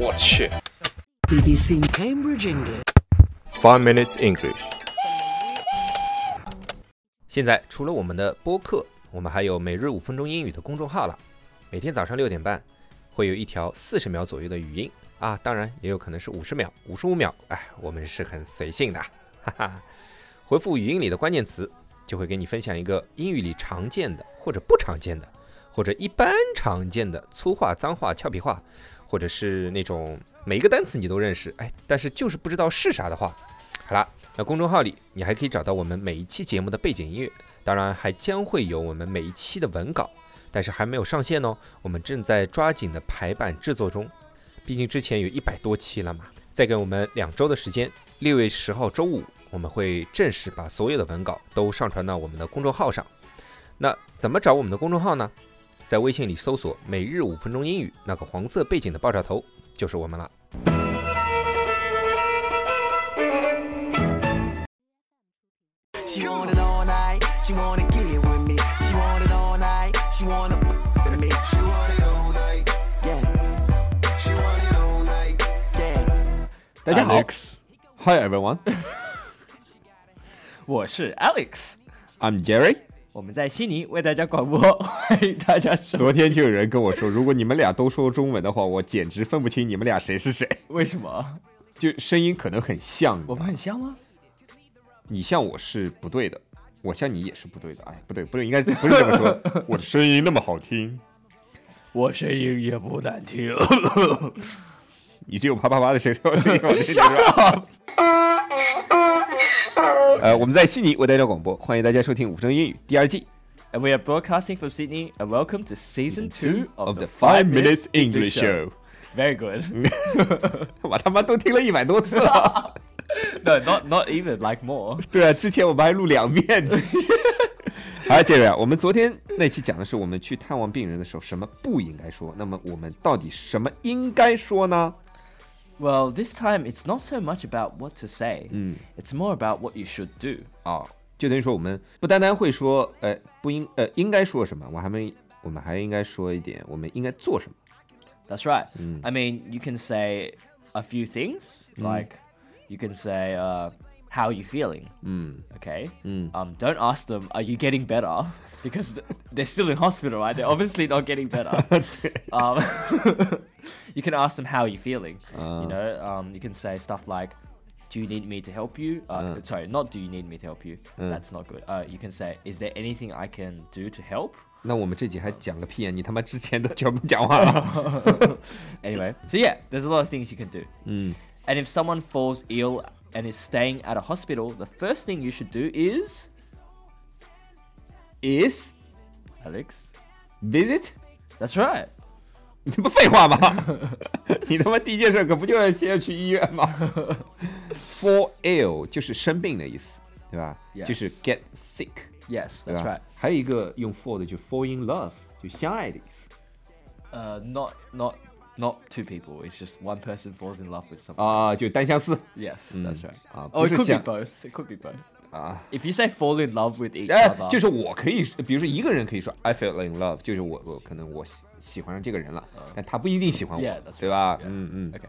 我去 BBC Cambridge English.，Five Minutes English。现在除了我们的播客，我们还有每日五分钟英语的公众号了。每天早上六点半会有一条四十秒左右的语音啊，当然也有可能是五十秒、五十五秒，哎，我们是很随性的，哈哈。回复语音里的关键词，就会给你分享一个英语里常见的或者不常见的，或者一般常见的粗话、脏话、俏皮话，或者是那种每一个单词你都认识，哎，但是就是不知道是啥的话。好啦，那公众号里你还可以找到我们每一期节目的背景音乐，当然还将会有我们每一期的文稿，但是还没有上线哦，我们正在抓紧的排版制作中。毕竟之前有一百多期了嘛，再给我们两周的时间，六月十号周五。我们会正式把所有的文稿都上传到我们的公众号上。那怎么找我们的公众号呢？在微信里搜索每日五分钟英语那个黄色背景的爆炸头就是我们了。大家好，Hi everyone. 我是 alex i'm jerry. 我们在悉尼为大家广播，欢迎大家收。昨天就有人跟我说，如果你们俩都说中文的话，我简直分不清你们俩谁是谁，为什么？就声音可能很像。我们很像吗？你像我是不对的，我像你也是不对的。哎，不对，不对，应该不是这么说。我的声音那么好听，我声音也不难听。你只有啪啪啪的声音好听。呃，我们在悉尼为大家广播，欢迎大家收听《五分钟英语》第二季 And we are broadcasting from Sydney, and welcome to season two of, the Five Minutes English Show。Very good. 我他妈都听了一百多次了。no, not not even like more. 对啊，之前我们还录两遍。好，杰瑞啊，我们昨天那期讲的是我们去探望病人的时候什么不应该说，那么我们到底什么应该说呢？Well, this time it's not so much about what to say. 嗯， It's more about what you should do. 哦，就等于说我们不单单会说，呃，不应，呃，应该说什么，我还没，我们还应该说一点，我们应该做什么。 That's right. I mean, you can say a few things, like you can say, uh, "How are you feeling?" 嗯 Okay. 嗯 Um, don't ask them, "Are you getting better?" Because th- they're still in hospital, right? They're obviously not getting better. um, you can ask them, "How are you feeling?" you know, um, you can say stuff like, "Do you need me to help you?" Uh, Sorry, not "Do you need me to help you?" That's not good. Uh, you can say, "Is there anything I can do to help?" 那我们这集还讲个屁啊！你他妈之前都全部讲完了。 Anyway, so yeah, there's a lot of things you can do. 嗯 And if someone falls ill and is staying at a hospital, the first thing you should do is ，is Alex. visit， That's right. 你这不废话吗？你他妈第一件事可不就要先要去医院吗？Fall ill 就是生病的意思，对吧 Yes 就是 get sick， Yes, 对 that's 吧 right. 还有一个用 fall 的就 fall in love，就相爱的意思 Uh, not not not two people. It's just one person falls in love with someone. 啊，就单相思 yes, that's right. 啊， Oh, 不 it 是 could 相 be both. It could be both. 啊。 If you say fall in love with each 哎 other, 就是我可以，比如说一个人可以说 I fell in love，就是我我可能我喜喜欢上这个人了，但他不一定喜欢我 Yeah, that's 对吧 right.？嗯嗯 Okay.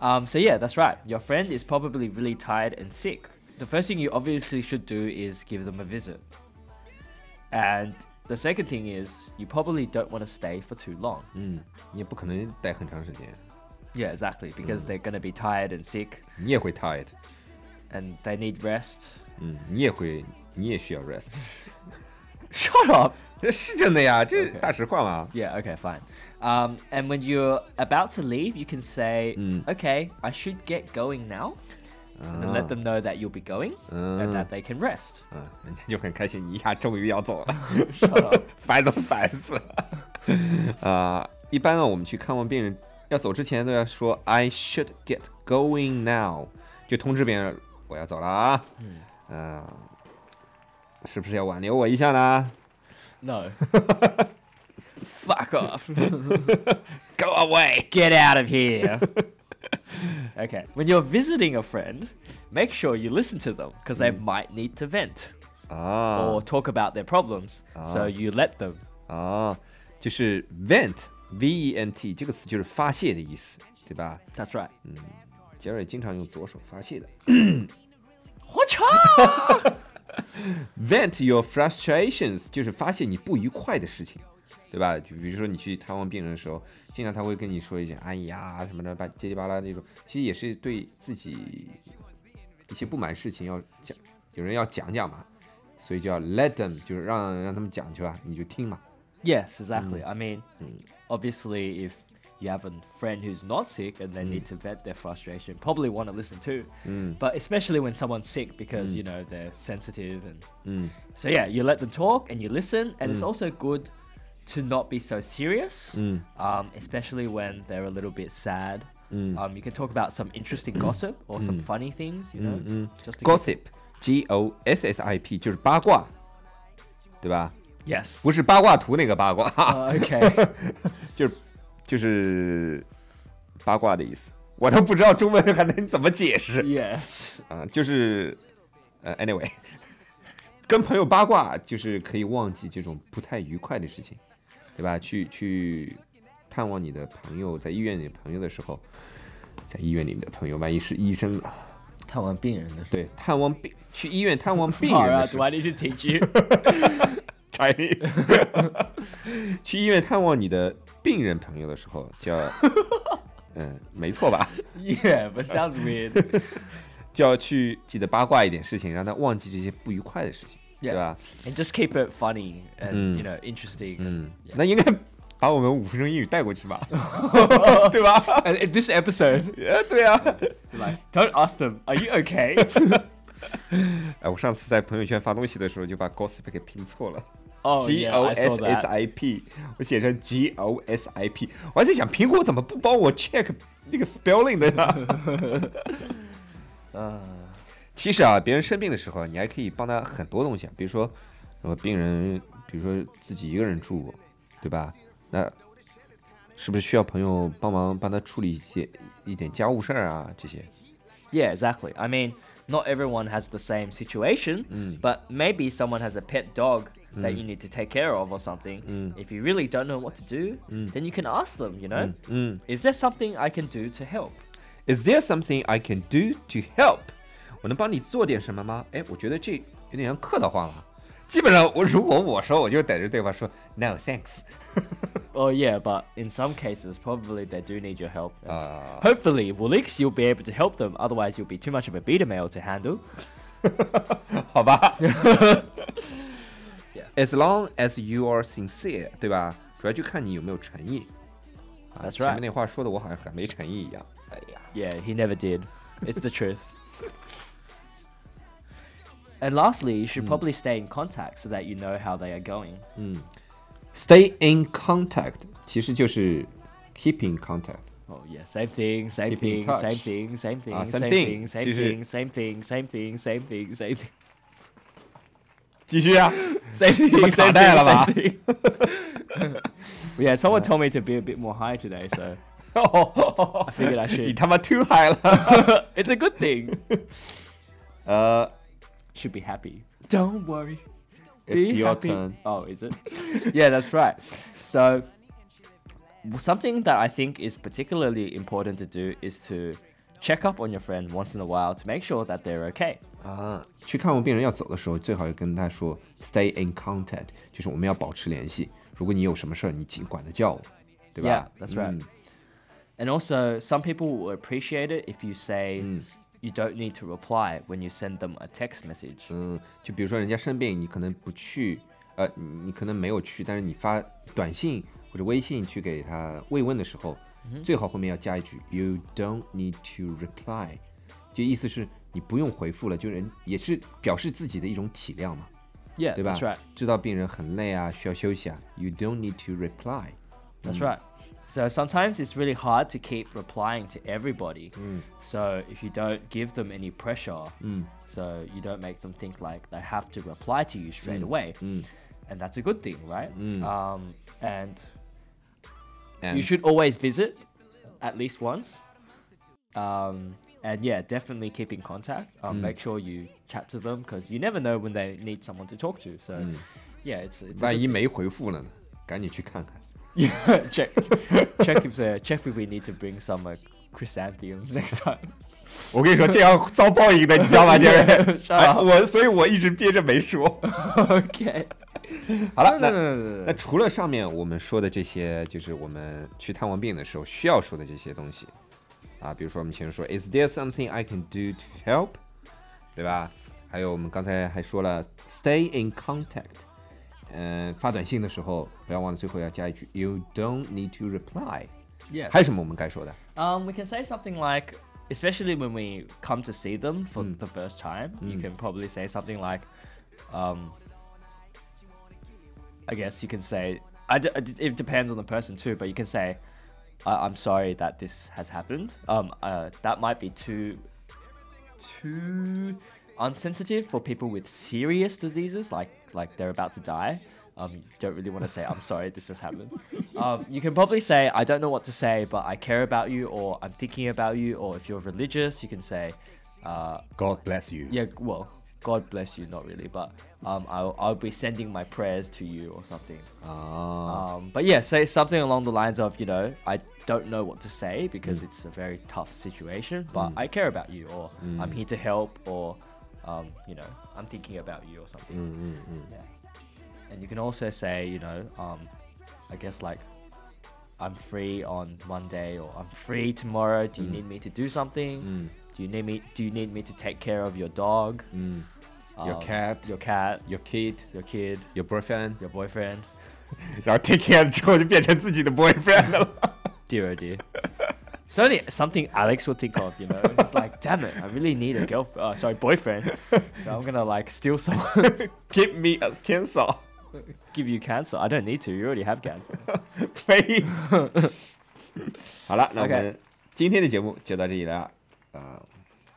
Um, so yeah, that's right. Your friend is probably really tired and sick. The first thing you obviously should do is give them a visit. And the second thing is you probably don't want to stay for too long. 嗯，你也不可能待很长时间， Yeah, exactly, because they're going to be tired and sick 你也会 tired， and they need rest. 嗯，你也会，你也需要 rest， Shut up. 这是真的呀，这 Okay 大实话嘛。 Yeah, okay, fine. Um, and when you're about to leave, you can say, Mm. okay, I should get going now. And then let them know that you'll be going and 嗯 that they can rest. 嗯，人家就很开心，你一下终于要走了， Shut up. 烦都烦死了。啊、一般啊，我们去看望病人，要走之前都要说 I should get going now，就通知别人我要走了啊。嗯、是不是要挽留我一下呢 No. Fuck off. ？Go away。 Get out of here. okay. When you're visiting a friend, make sure you listen to them because they might need to vent 啊 or talk about their problems. So you let them. 啊，就是 vent v e n t 这个词就是发泄的意思， 对吧？ That's right. 杰瑞经常用左手发泄的。 Vent your frustrations 就是发泄你不愉快的事情， 对吧？就比如说你去探望病人的时候，经常他会跟你说一些“哎呀”什么的，吧叽里吧啦那种，其实也是对自己一些不满事情要讲，有人要讲讲嘛，所以就要 let them，就是让让他们讲去吧，你就听嘛。 Yes, exactly. I mean, obviously, if you have a friend who's not sick and they need to vent their frustration, probably want to listen too. But especially when someone's sick because you know they're sensitive and so yeah, you let them talk and you listen, and it's also good to not be so serious, um, especially when they're a little bit sad. Um, you can talk about some interesting gossip or some funny things, you know, just to get- Gossip，G O S S I P 就是八卦，对吧？ Yes. 不是八卦图那个八卦， Uh, okay. 就是就是八卦的意思。我都不知道中文还能怎么解释 yes. 啊、就是呃，anyway，跟朋友八卦就是可以忘记这种不太愉快的事情， 对吧？去去探望你的朋友，在医院里的朋友的时候，在医院里的朋友，万一是医生啊，对，探望病去医院探望病人的时候 I need to teach you? Chinese，去医院探望你的病人朋友的时候，叫嗯，没错吧？yeah, but sounds weird. 就要去记得八卦一点事情，让他忘记这些不愉快的事情，对 Yeah. 吧？ and just keep it funny and Mm. you know interesting. 嗯，那应该把我们五分钟英语带过去吧，对吧？ And in this episode, 呃，对啊。 like, don't ask them, "Are you okay?" 哎，我上次在朋友圈发东西的时候就把 gossip 给拼错了 oh ，G yeah, O I saw S S that. I P，我写成 G O S I P，我还在想苹果怎么不帮我 check 那个 spelling 的呀？ 其实啊，别人生病的时候，你还可以帮他很多东西啊，比如说，什么病人，比如说自己一个人住，对吧？那是不是需要朋友帮忙帮他处理一些一点家务事儿啊？这些， Yeah, exactly. I mean, not everyone has the same situation, but maybe someone has a pet dog that you need to take care of or something. If you really don't know what to do, then you can ask them. You know, 嗯 is there something I can do to help? ，Is there something I can do to help？ 我能帮你做点什么吗？哎，我觉得这有点像客套话了。基本上，我如果我说，我就逮着对方说 No thanks。 Oh yeah, but in some cases, probably they do need your help. And Uh. Hopefully, Woolix, you'll be able to help them. Otherwise, you'll be too much of a beta male to handle. 好吧。As long as you are sincere，对吧？主要就看你有没有诚意。啊 That's 前 right. 面那话说的我好像很没诚意一样。哎呀， Yeah, he never did. It's the truth. And lastly, you should probably stay in contact so that you know how they are going. Stay in contact 其实就是 keep in contact。 Oh yeah, same thing, same Keep in thing, touch. same thing, same thing, Ah, same same thing, thing. same 其实- thing, same thing, same thing, same thing, same thing, 继续啊。 same thing, 么 same 卡 thing, 带了吧？ same thing. yeah, someone told me to be a bit more high today, so I figured I 你 should. 他妈 too high 了。 It's a good thing. 呃 Should be happy. Don't worry. It's Be your happy. turn. Oh, is it? yeah, that's right. So, w- something that I think is particularly important to do is to check up on your friend once in a while to make sure that they're okay. 啊，去看望病人要走的时候，最好要跟他说 stay in contact，就是我们要保持联系。如果你有什么事儿，你尽管的叫我，对吧 Yeah, that's right. 嗯 And also, some people will appreciate it if you say Mm. you don't need to reply when you send them a text message. 嗯，就比如说人家生病，你可能不去，呃，你可能没有去，但是你发短信或者微信去给他慰问的时候，最好后面要加一句 “You don't need to reply”，就意思是你不用回复了，就人也是表示自己的一种体谅嘛， Yeah, 对吧 that's right. 知道病人很累啊，需要休息啊，You don't need to reply。 That's right. So sometimes it's really hard to keep replying to everybody. So if you don't give them any pressure, so you don't make them think like they have to reply to you straight away, and that's a good thing, right? Um, and you And- should always visit at least once. Um, and yeah, definitely keep in contact. Um, Make sure you chat to them because you never know when they need someone to talk to. So yeah, it's it's a 万 good 一 thing. 没回复了呢，赶紧去看看。 Yeah, check check if the check if we need to bring some uh, chrysanthemums next time. 我跟你说，这样遭报应的，你知道吗，杰瑞？ Shut 哎 up. 我所以，我一直憋着没说。 okay. 好了， No, 那 no, no, no, 那 no. 除了上面我们说的这些，就是我们去探望病的时候需要说的这些东西啊，比如说我们前面说，Is there something I can do to help？对吧？还有我们刚才还说了，Stay in contact。 嗯，发短信的时候不要忘了最后要加一句 You don't need to reply。 Yes. 还有什么我们该说的？ Um, we can say something like, especially when we come to see them for Mm. the first time, you can probably say something like, um, I guess you can say, I d- it depends on the person too, but you can say, I- I'm sorry that this has happened. Um, uh, that might be too, too unsensitive for people with serious diseases, like like they're about to die. Um, you don't really want to say, I'm sorry this has happened. Um, you can probably say, I don't know what to say, but I care about you, or I'm thinking about you, or if you're religious, you can say, uh, God bless you。yeah, well, God bless you, not really, but um, I'll, I'll be sending my prayers to you or something. 啊，Um, but yeah, say something along the lines of, you know, I don't know what to say because it's a very tough situation, but I care about you, or I'm here to help, or, um, you know, I'm thinking about you or something. Yeah. And you can also say, you know, um, I guess like, I'm free on Monday or I'm free tomorrow. Do you need me to do something? Do you need me? Do you need me to take care of your dog? 嗯 Your Um, cat. your cat, Your kid, your kid, your boyfriend， your boyfriend. 然后 take care 之后就变成自己的 boyfriend 了。 Dear oh dear. It's only something Alex would think of, you know. It's like, damn it, I really need a girlfriend. Uh, sorry, boyfriend. So I'm gonna like steal some, Give me a cancel， give you cancer. I don't need to. You already have cancer. 呸！好了，那我 OK 们今天的节目就到这里了，啊、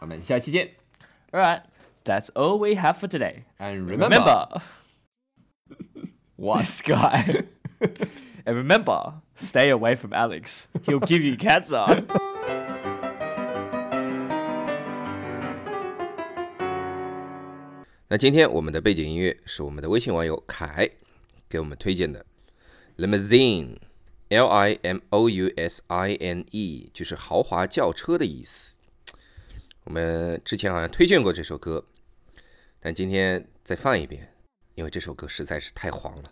我们下期见。 All right, that's all we have for today. And Remember, what? this guy. And remember, stay away from Alex. He'll give you cancer. 那今天我们的背景音乐是我们的微信网友凯给我们推荐的，limousine，L I M O U S I N E，就是豪华轿车的意思。我们之前好像推荐过这首歌，但今天再放一遍，因为这首歌实在是太黄了。